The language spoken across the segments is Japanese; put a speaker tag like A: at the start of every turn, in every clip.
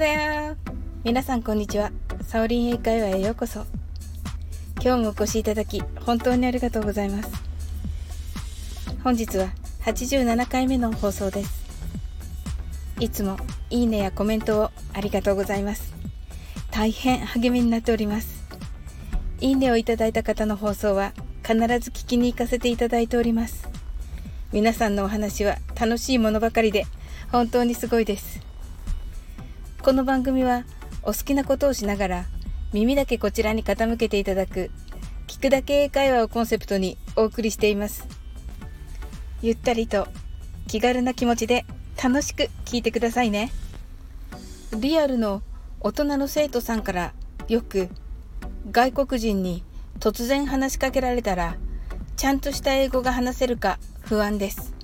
A: ざや皆さんこんにちは。サオリン英会話へようこそ。今日もお越しいただき、本当にありがとうございます。本日は87回目の放送です。いつもいいねやコメントをありがとうございます。大変励みになっております。いいねをいただいた方の放送は必ず聞きに行かせていただいております。皆さんのお話は楽しいものばかりで本当にすごいです。この番組はお好きなことをしながら耳だけこちらに傾けていただく聞くだけ英会話をコンセプトにお送りしています。ゆったりと気軽な気持ちで楽しく聞いてくださいね。リアルの大人の生徒さんからよく外国人に突然話しかけられたらちゃんとした英語が話せるか不安です。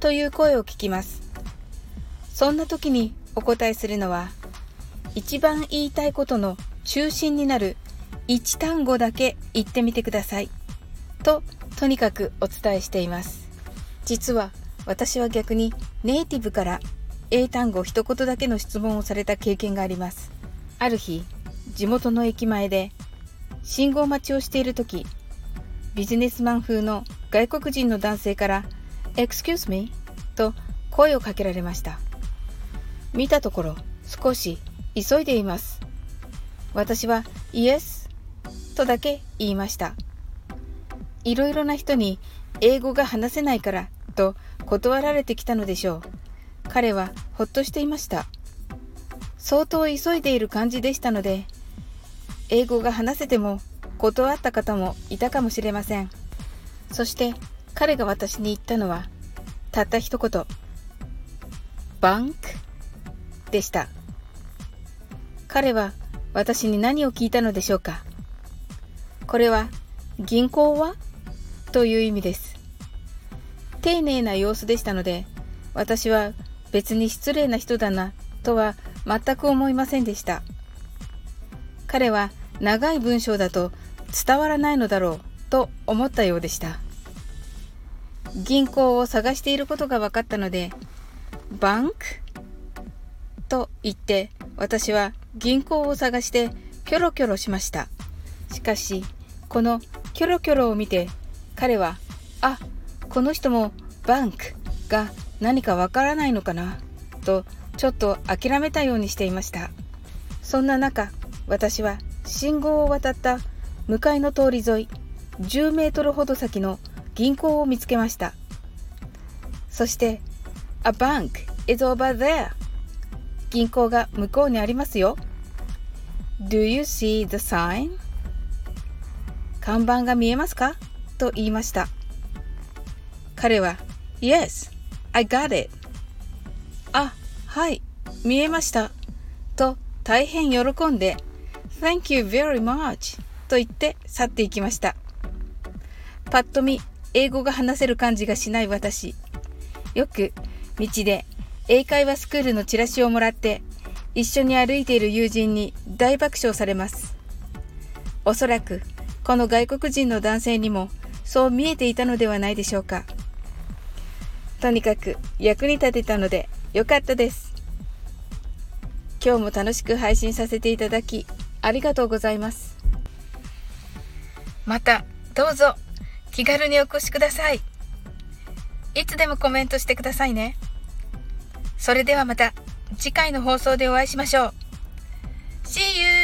A: という声を聞きます。そんな時にお答えするのは一番言いたいことの中心になる1単語だけ言ってみてください。ととにかくお伝えしています。実は私は逆にネイティブから英単語一言だけの質問をされた経験があります。ある日地元の駅前で信号待ちをしている時ビジネスマン風の外国人の男性から「Excuse me」と声をかけられました。見たところ少し急いでいます。私はイエスとだけ言いました。いろいろな人に英語が話せないからと断られてきたのでしょう。彼はほっとしていました。相当急いでいる感じでしたので、英語が話せても断った方もいたかもしれません。そして彼が私に言ったのは、たった一言、バンクでした。彼は私に何を聞いたのでしょうかこれは銀行は？という意味です。丁寧な様子でしたので私は別に失礼な人だなとは全く思いませんでした。彼は長い文章だと伝わらないのだろうと思ったようでした。銀行を探していることが分かったので、バンク？と言って私は銀行を探してキョロキョロしました。しかしこのキョロキョロを見て彼はあこの人もバンクが何かわからないのかなとちょっと諦めたようにしていました。そんな中私は信号を渡った向かいの通り沿い10メートルほど先の銀行を見つけました。そして A bank is over there 銀行が向こうにありますよ。Do you see the sign? 看板が見えますか？と言いました。彼は Yes, I got it. あ、はい、見えました。と大変喜んで Thank you very much と言って去っていきました。ぱっと見英語が話せる感じがしない私。よく道で英会話スクールのチラシをもらって一緒に歩いている友人に大爆笑されます。おそらくこの外国人の男性にもそう見えていたのではないでしょうか。とにかく役に立てたのでよかったです。今日も楽しく配信させていただきありがとうございます。またどうぞ気軽にお越しください。いつでもコメントしてくださいね。それではまた次回の放送でお会いしましょう。See you!